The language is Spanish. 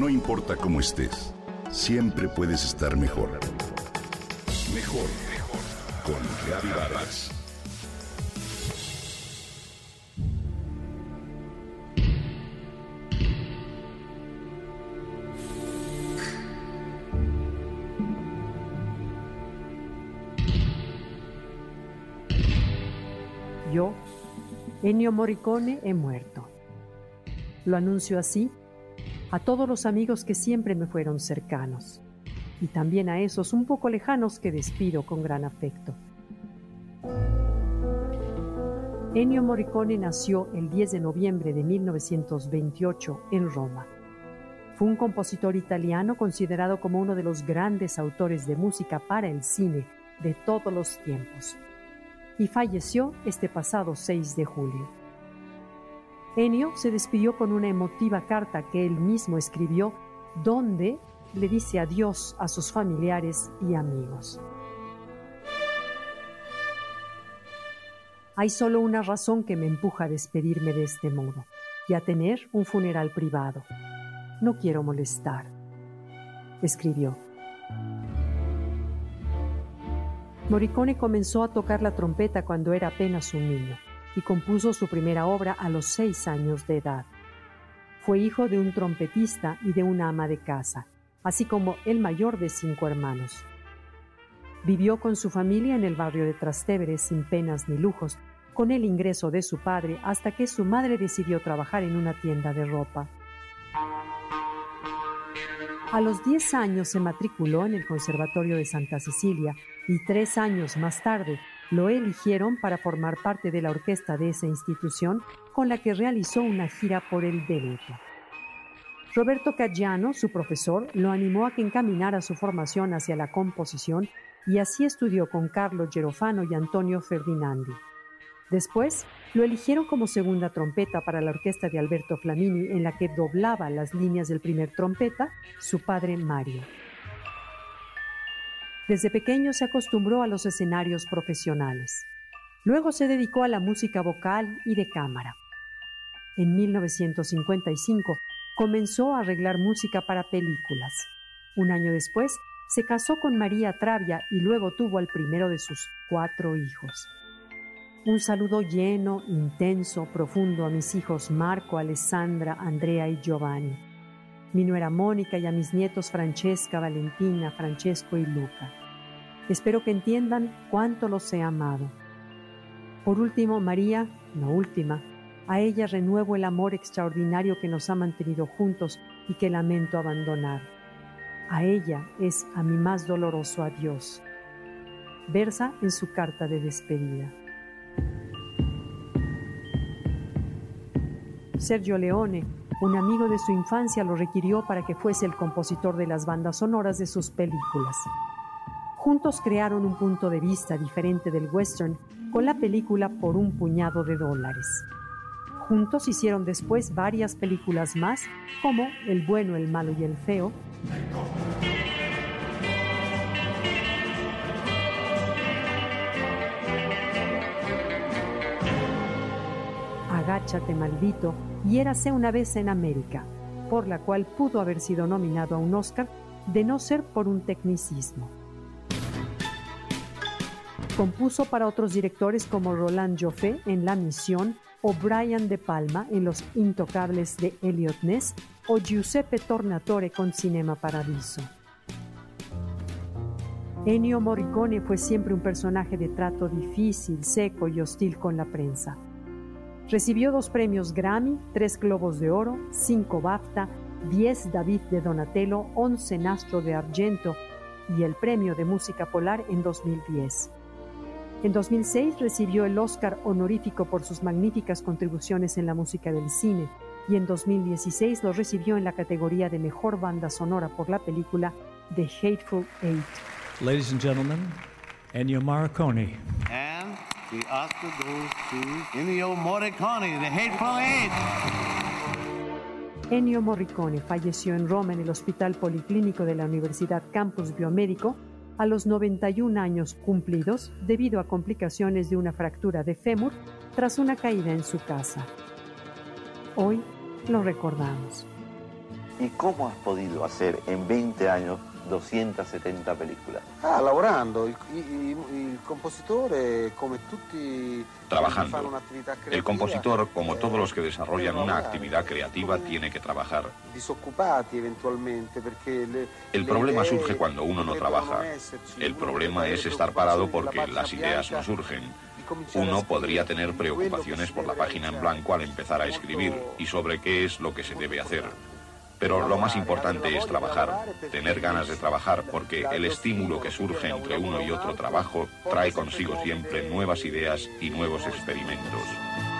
No importa cómo estés, siempre puedes estar mejor. Mejor, mejor. Con Reavivadas. Yo, Ennio Morricone, he muerto. Lo anuncio así a todos los amigos que siempre me fueron cercanos y también a esos un poco lejanos que despido con gran afecto. Ennio Morricone nació el 10 de noviembre de 1928 en Roma. Fue un compositor italiano considerado como uno de los grandes autores de música para el cine de todos los tiempos y falleció este pasado 6 de julio. Ennio se despidió con una emotiva carta que él mismo escribió donde le dice adiós a sus familiares y amigos. Hay solo una razón que me empuja a despedirme de este modo y a tener un funeral privado. No quiero molestar, escribió. Morricone comenzó a tocar la trompeta cuando era apenas un niño y compuso su primera obra a los seis años de edad. Fue hijo de un trompetista y de una ama de casa, así como el mayor de cinco hermanos. Vivió con su familia en el barrio de Trastevere sin penas ni lujos, con el ingreso de su padre hasta que su madre decidió trabajar en una tienda de ropa. A los 10 años se matriculó en el Conservatorio de Santa Cecilia y tres años más tarde lo eligieron para formar parte de la orquesta de esa institución con la que realizó una gira por el Veneto. Roberto Caggiano, su profesor, lo animó a que encaminara su formación hacia la composición y así estudió con Carlo Gerofano y Antonio Ferdinandi. Después, lo eligieron como segunda trompeta para la orquesta de Alberto Flamini, en la que doblaba las líneas del primer trompeta, su padre Mario. Desde pequeño se acostumbró a los escenarios profesionales. Luego se dedicó a la música vocal y de cámara. En 1955 comenzó a arreglar música para películas. Un año después se casó con María Travia y luego tuvo al primero de sus cuatro hijos. Un saludo lleno, intenso, profundo a mis hijos Marco, Alessandra, Andrea y Giovanni, mi nuera Mónica y a mis nietos Francesca, Valentina, Francesco y Luca. Espero que entiendan cuánto los he amado. Por último, María, no última, a ella renuevo el amor extraordinario que nos ha mantenido juntos y que lamento abandonar. A ella es a mi más doloroso adiós. Versa en su carta de despedida. Sergio Leone, un amigo de su infancia, lo requirió para que fuese el compositor de las bandas sonoras de sus películas. Juntos crearon un punto de vista diferente del western con la película Por un puñado de dólares. Juntos hicieron después varias películas más, como El bueno, el malo y el feo, Agáchate maldito y Érase una vez en América, por la cual pudo haber sido nominado a un Oscar de no ser por un tecnicismo. Compuso para otros directores como Roland Joffé en La Misión o Brian De Palma en Los Intocables de Elliot Ness o Giuseppe Tornatore con Cinema Paradiso. Ennio Morricone fue siempre un personaje de trato difícil, seco y hostil con la prensa. Recibió dos premios Grammy, tres Globos de Oro, cinco BAFTA, diez David de Donatello, once Nastro de Argento y el Premio de Música Polar en 2010. En 2006 recibió el Oscar honorífico por sus magníficas contribuciones en la música del cine y en 2016 lo recibió en la categoría de Mejor Banda Sonora por la película The Hateful Eight. Ladies and gentlemen, Ennio Morricone. The Ennio Morricone, The Hateful Eight. Ennio Morricone falleció en Roma en el Hospital Policlínico de la Universidad Campus Biomédico a los 91 años cumplidos debido a complicaciones de una fractura de fémur tras una caída en su casa. Hoy lo recordamos. ¿Y cómo has podido hacer en 20 años 270 películas? Ah, lavorando. Il, il, il compositore, come tutti Trabajando. El compositor, como todos los que desarrollan una actividad creativa, tiene que trabajar. El problema surge cuando uno no trabaja. El problema es estar parado porque las ideas no surgen. Uno podría tener preocupaciones por la página en blanco al empezar a escribir y sobre qué es lo que se debe hacer. Pero lo más importante es trabajar, tener ganas de trabajar, porque el estímulo que surge entre uno y otro trabajo trae consigo siempre nuevas ideas y nuevos experimentos.